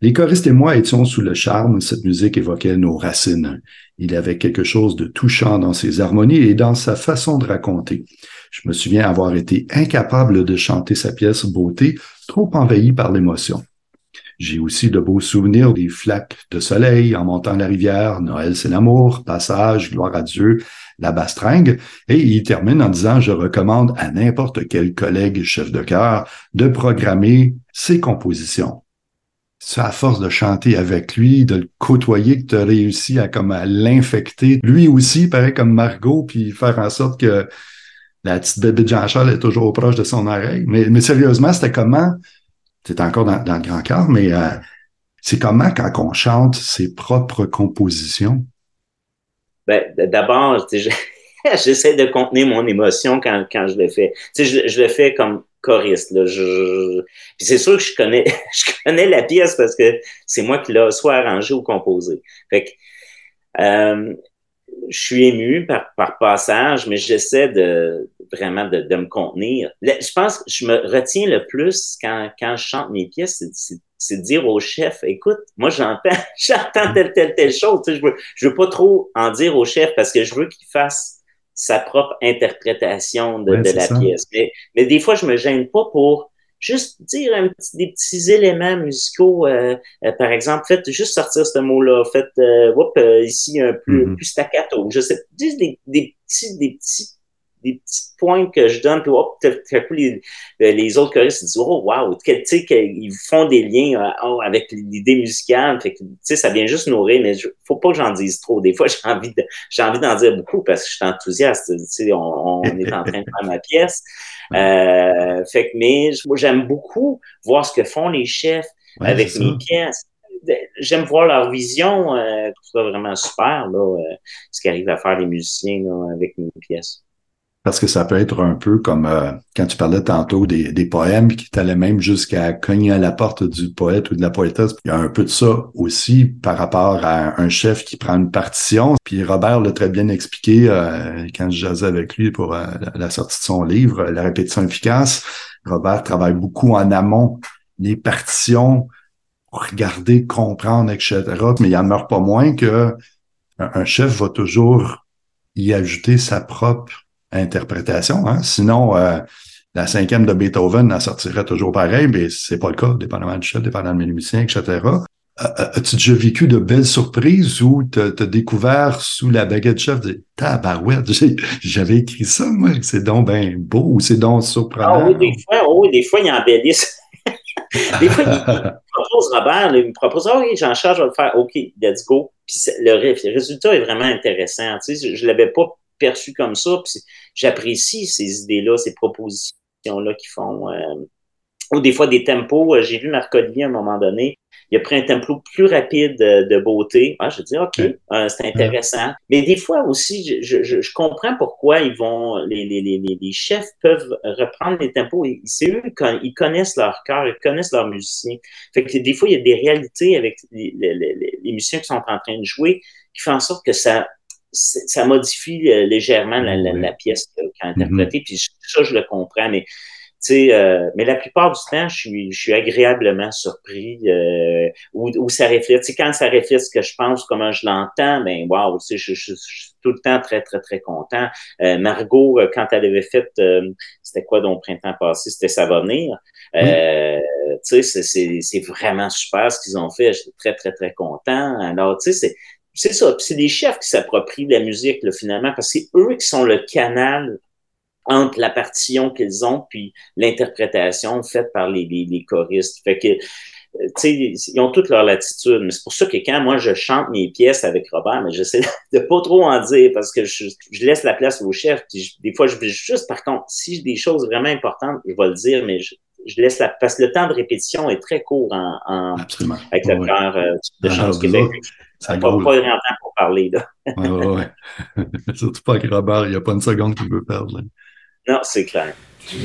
Les choristes et moi étions sous le charme. Cette musique évoquait nos racines. Il avait quelque chose de touchant dans ses harmonies et dans sa façon de raconter. Je me souviens avoir été incapable de chanter sa pièce Beauté, trop envahi par l'émotion. J'ai aussi de beaux souvenirs des flaques de soleil en montant la rivière, Noël c'est l'amour, Passage, Gloire à Dieu, la bastringue, et il termine en disant Je recommande à n'importe quel collègue chef de chœur de programmer ses compositions. c'est à force de chanter avec lui, de le côtoyer, que tu as réussi à comme à l'infecter. Lui aussi, pareil comme Margot, puis faire en sorte que la petite bébé de Jean-Charles est toujours proche de son oreille. Mais, sérieusement, c'était comment? C'était encore dans, le grand cœur, mais euh, c'est comment quand on chante ses propres compositions? Ben, d'abord, j'essaie de contenir mon émotion quand, quand je le fais. Tu sais, je, je le fais comme choriste. Là. C'est sûr que je connais, je connais la pièce parce que c'est moi qui l'ai soit arrangé ou composé. Fait que, euh, je suis ému par, par passage, mais j'essaie de vraiment de, de, me contenir. je pense que je me retiens le plus quand, quand je chante mes pièces, c'est de dire au chef, écoute, moi j'entends, j'entends telle, telle, telle chose. Tu sais, je veux, je veux pas trop en dire au chef parce que je veux qu'il fasse sa propre interprétation de, de la pièce. Mais, mais, des fois, je me gêne pas pour juste dire un petit, des petits éléments musicaux. Euh, euh, par exemple, faites juste sortir ce mot-là. Faites, euh, euh ici un peu mm-hmm. plus staccato. Je sais, juste des, des petits, des petits des petits points que je donne, puis hop, les, les autres choristes disent Oh wow, tu sais, qu'ils font des liens euh, oh, avec l'idée musicale. Fait que, tu sais, ça vient juste nourrir, mais il faut pas que j'en dise trop. Des fois, j'ai envie de, j'ai envie d'en dire beaucoup parce que je suis enthousiaste. Tu sais, on, on est en train de faire ma pièce. Euh, fait que, mais moi, j'aime beaucoup voir ce que font les chefs avec mes pièces j'aime voir leur vision. Euh, je vraiment super, là, euh, ce qu'arrivent à faire les musiciens là, avec mes pièces parce que ça peut être un peu comme euh, quand tu parlais tantôt des, des poèmes qui t'allaient même jusqu'à cogner à la porte du poète ou de la poétesse. Il y a un peu de ça aussi par rapport à un chef qui prend une partition. Puis Robert l'a très bien expliqué euh, quand je jasais avec lui pour euh, la sortie de son livre, La répétition efficace. Robert travaille beaucoup en amont les partitions pour regarder, comprendre, etc. Mais il en meurt pas moins que un chef va toujours y ajouter sa propre interprétation. Hein? Sinon, euh, la cinquième de Beethoven en sortirait toujours pareil, mais c'est pas le cas, dépendamment du chef, dépendamment du musicien, etc. Euh, euh, as-tu déjà vécu de belles surprises où tu as, découvert sous la baguette chef de tabarouette, j'avais écrit ça, moi, c'est donc bien beau ou c'est donc surprenant? Ah oui, des fois, oh oui, des fois, il embellissent. des fois, il, me propose Robert, il me propose, ah oui, Jean-Charles, je vais le faire, OK, let's go. Puis le, résultat est vraiment intéressant. Tu sais, je ne l'avais pas perçu comme ça. J'apprécie ces idées-là, ces propositions-là qui font. Euh, ou des fois des tempos. Euh, j'ai vu Marc-Olivier à un moment donné. Il a pris un tempo plus rapide de beauté. Ah, je dis, OK, euh, c'est intéressant. Mais des fois aussi, je, je, je, comprends pourquoi ils vont, les, les, les, les chefs peuvent reprendre les tempos. C'est eux, ils connaissent leur cœur, ils connaissent leurs musiciens. Fait que des fois, il y a des réalités avec les, les musiciens qui sont en train de jouer qui font en sorte que ça, ça modifie euh, légèrement la, la, pièce quand interprétée, mm-hmm. puis ça, je le comprends, mais euh, mais la plupart du temps, je suis, je suis agréablement surpris euh, où, ça reflète. sais, quand ça reflète ce que je pense, comment je l'entends, ben wow, je, je, je, suis tout le temps très, très, très content. Euh, Margot, euh, quand elle avait fait, euh, c'était quoi donc printemps passé, c'était Ça va venir. tu sais, c'est vraiment super ce qu'ils ont fait. J'étais très, très, très content. Alors, tu sais, c'est ça. C'est des chefs qui s'approprient la musique, là, finalement, parce que c'est eux qui sont le canal entre la partition qu'ils ont puis l'interprétation faite par les, les, choristes. Fait que, euh, ils ont toute leur latitude. Mais c'est pour ça que quand moi je chante mes pièces avec Robert, mais j'essaie de pas trop en dire parce que je, je laisse la place au chef. des fois, je juste, par contre, si j'ai des choses vraiment importantes, je vais le dire, mais je, je laisse la parce que le temps de répétition est très court en, en avec le cœur euh, de Chance Québec. Ça n'a pas grand temps pour parler. Là. ouais, ouais, ouais. Surtout pas avec Robert, il n'y a pas une seconde qu'il veut perdre. Là. Non, c'est clair. t'es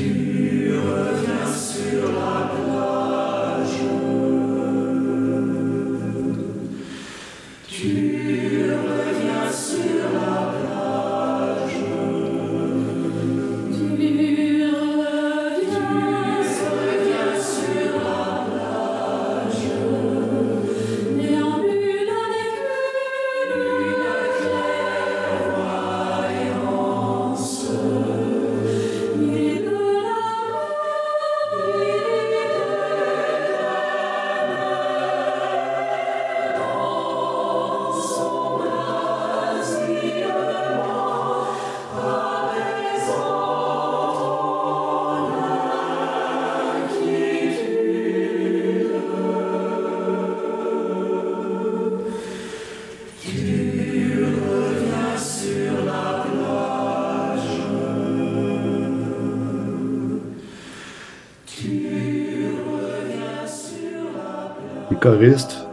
choriste,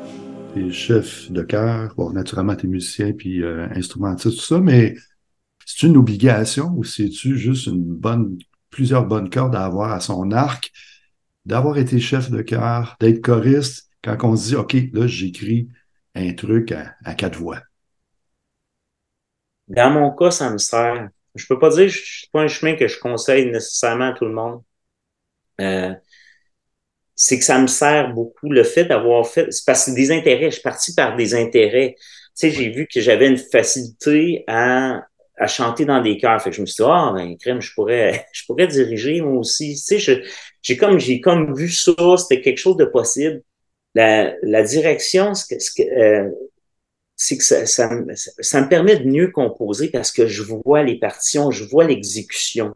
t'es chef de chœur, bon, naturellement, t'es musicien puis euh, instrumentiste, tout ça, mais c'est une obligation ou c'est-tu juste une bonne, plusieurs bonnes cordes à avoir à son arc d'avoir été chef de chœur, d'être choriste, quand on se dit, OK, là, j'écris un truc à, quatre voix? Dans mon cas, ça me sert. Je peux pas dire que c'est pas un chemin que je conseille nécessairement à tout le monde. Euh, c'est que ça me sert beaucoup. Le fait d'avoir fait, c'est parce que des intérêts, je suis parti par des intérêts. Tu sais, j'ai vu que j'avais une facilité à, à chanter dans des chœurs. Fait que je me suis dit, ah, ben, crème, je pourrais, je pourrais diriger moi aussi. Tu sais, j'ai comme, j'ai comme vu ça, c'était quelque chose de possible. La, la direction, ce que, ce que, euh, c'est que ça, ça, ça, me permet de mieux composer parce que je vois les partitions, je vois l'exécution.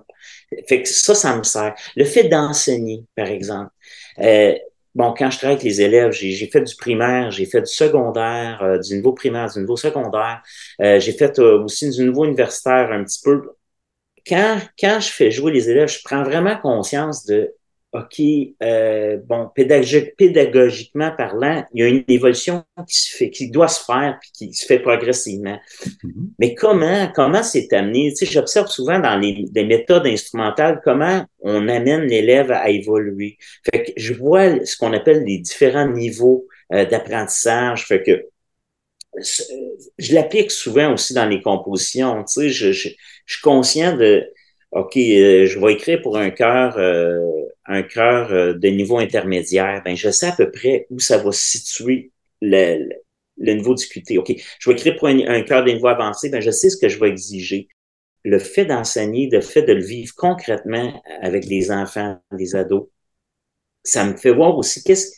Fait que ça, ça me sert. Le fait d'enseigner, par exemple. Euh, bon, quand je travaille avec les élèves, j'ai fait du primaire, j'ai fait du secondaire, euh, du niveau primaire, du niveau secondaire. Euh, j'ai fait aussi du niveau universitaire un petit peu. Quand, quand je fais jouer les élèves, je prends vraiment conscience de OK, euh, bon, pédagogiquement parlant, il y a une évolution qui se fait, qui doit se faire puis qui se fait progressivement. Mm-hmm. Mais comment, comment c'est amené? Tu sais, j'observe souvent dans les, méthodes instrumentales comment on amène l'élève à évoluer. Fait que je vois ce qu'on appelle les différents niveaux euh, d'apprentissage. Fait que je l'applique souvent aussi dans les compositions. Tu sais, je, je, je suis conscient de OK, euh, je vais écrire pour un cœur, euh, un cœur euh, de niveau intermédiaire. Ben, je sais à peu près où ça va situer le, le, niveau discuté. OK, je vais écrire pour un, cœur de niveau avancé. Ben, je sais ce que je vais exiger. Le fait d'enseigner, le fait de le vivre concrètement avec des enfants, des ados, ça me fait voir aussi qu'est-ce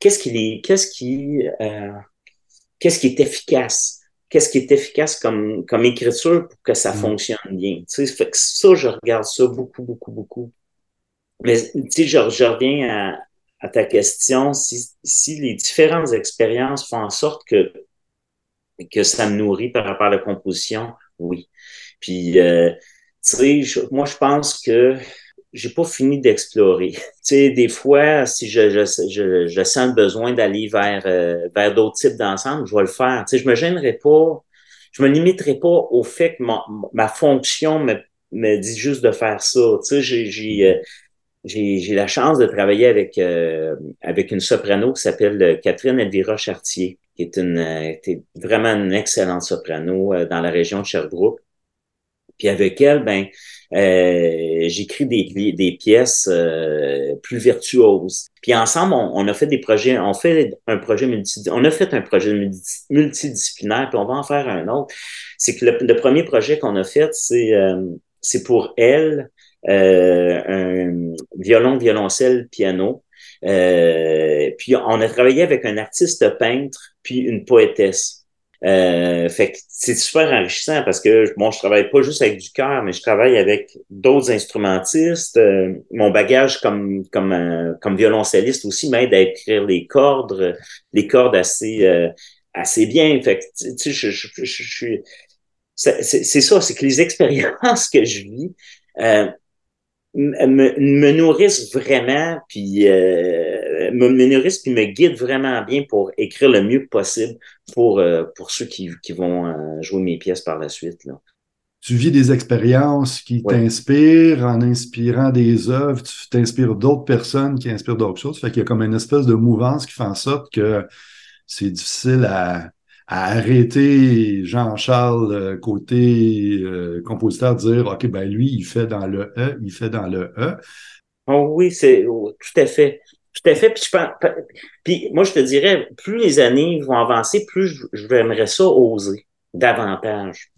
qu'est-ce qui est, qu'est-ce qui, qu'est-ce qui est efficace qu'est-ce qui est efficace comme, comme écriture pour que ça mm. fonctionne bien. Tu sais, fait que ça, je regarde ça beaucoup, beaucoup, beaucoup. Mais tu sais, je, je reviens à, à, ta question, si, si les différentes expériences font en sorte que, que ça me nourrit par rapport à la composition, oui. Puis, euh, tu sais, moi, je pense que j'ai pas fini d'explorer. tu sais, des fois, si je, je, je, je sens le besoin d'aller vers, euh, vers d'autres types d'ensemble, je vais le faire. Tu sais, je me gênerai pas, je me limiterai pas au fait que ma, ma fonction me, me dit juste de faire ça. Tu sais, j'ai, j'ai, euh, la chance de travailler avec, euh, avec une soprano qui s'appelle Catherine Elvira Chartier, qui est une, était vraiment une excellente soprano dans la région de Sherbrooke. Puis avec elle, ben, euh, j'écris des, des pièces euh, plus virtuoses. Puis ensemble, on, a fait des projets, on fait un projet multi, on a fait un projet multidisciplinaire, puis on va en faire un autre. C'est que le, premier projet qu'on a fait, c'est euh, c'est pour elle un violon, violoncelle, piano. puis on a travaillé avec un artiste peintre, puis une poétesse. Euh, fait que c'est super enrichissant parce que moi, je travaille pas juste avec du cœur, mais je travaille avec d'autres instrumentistes. Euh, mon bagage comme comme euh, comme violoncelliste aussi m'aide à écrire les cordes, les cordes assez assez bien. Fait que tu sais, je, je, je, suis c'est ça, c'est que les expériences que je vis me, me, nourrissent vraiment, puis euh, me, nourrissent puis me guident vraiment bien pour écrire le mieux possible pour, euh, pour ceux qui, qui vont euh, jouer mes pièces par la suite. Là. Tu vis des expériences qui t'inspirent, en inspirant des œuvres, tu t'inspires d'autres personnes qui inspirent d'autres choses. Fait qu'il y a comme une espèce de mouvance qui fait en sorte que c'est difficile à, à arrêter Jean-Charles euh, côté euh, compositeur, dire OK, ben lui, il fait dans le E, il fait dans le E. Oh oui, c'est oh, tout à fait. Tout à fait. Puis, je puis moi, je te dirais, plus les années vont avancer, plus je, je j'aimerais ça oser davantage.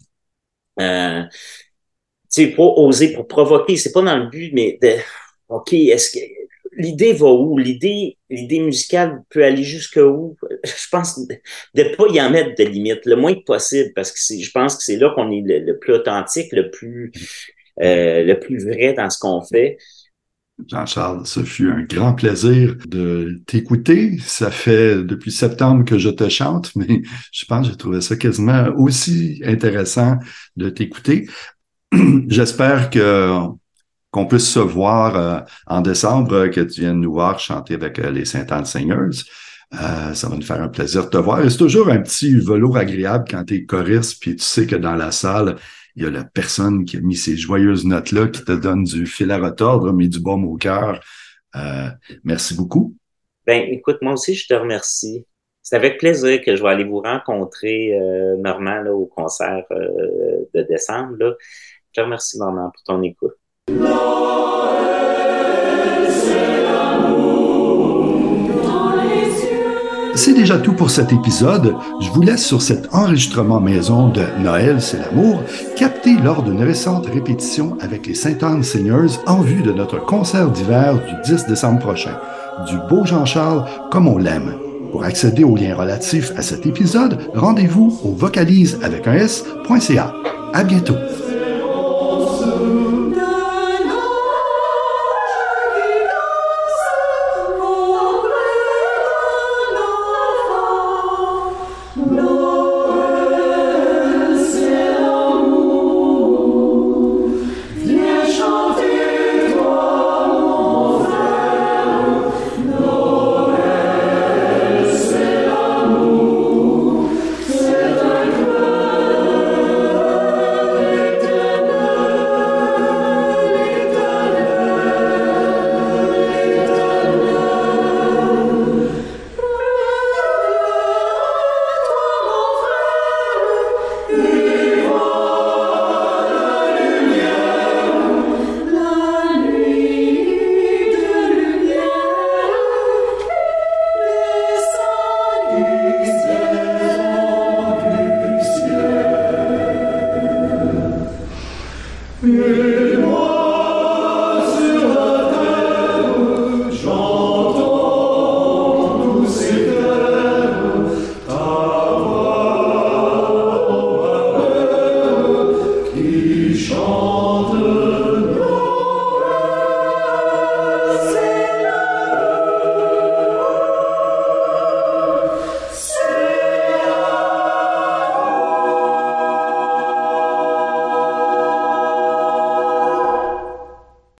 Euh, tu sais, pas oser pour provoquer, c'est pas dans le but, mais de OK, est-ce que l'idée va où? L'idée, l'idée musicale peut aller jusqu'où? Je pense de ne pas y en mettre de limite, le moins possible, parce que je pense que c'est là qu'on est le, plus authentique, le plus, euh, le plus vrai dans ce qu'on fait. Jean-Charles, ce fut un grand plaisir de t'écouter. Ça fait depuis septembre que je te chante, mais je pense que j'ai trouvé ça quasiment aussi intéressant de t'écouter. J'espère qu'on puisse se voir euh, en décembre, que tu viennes nous voir chanter avec euh, les Saint-Anne Singers. Euh, ça va nous faire un plaisir de te voir. C'est toujours un petit velours agréable quand tu es choriste, puis tu sais que dans la salle, il y a la personne qui a mis ces joyeuses notes-là qui te donne du fil à retordre, mais du bon au cœur. Euh, merci beaucoup. Ben, écoute, moi aussi, je te remercie. C'est avec plaisir que je vais aller vous rencontrer, euh, Normand, au concert euh, de décembre. Je te remercie, Normand, pour ton écoute. C'est déjà tout pour cet épisode. Je vous laisse sur cet enregistrement maison de Noël, c'est l'amour, capté lors d'une récente répétition avec les Saint Anne Seigneurs en vue de notre concert d'hiver du 10 décembre prochain. Du beau Jean-Charles comme on l'aime. Pour accéder aux liens relatifs à cet épisode, rendez-vous au vocalise avec un s.ca. À bientôt.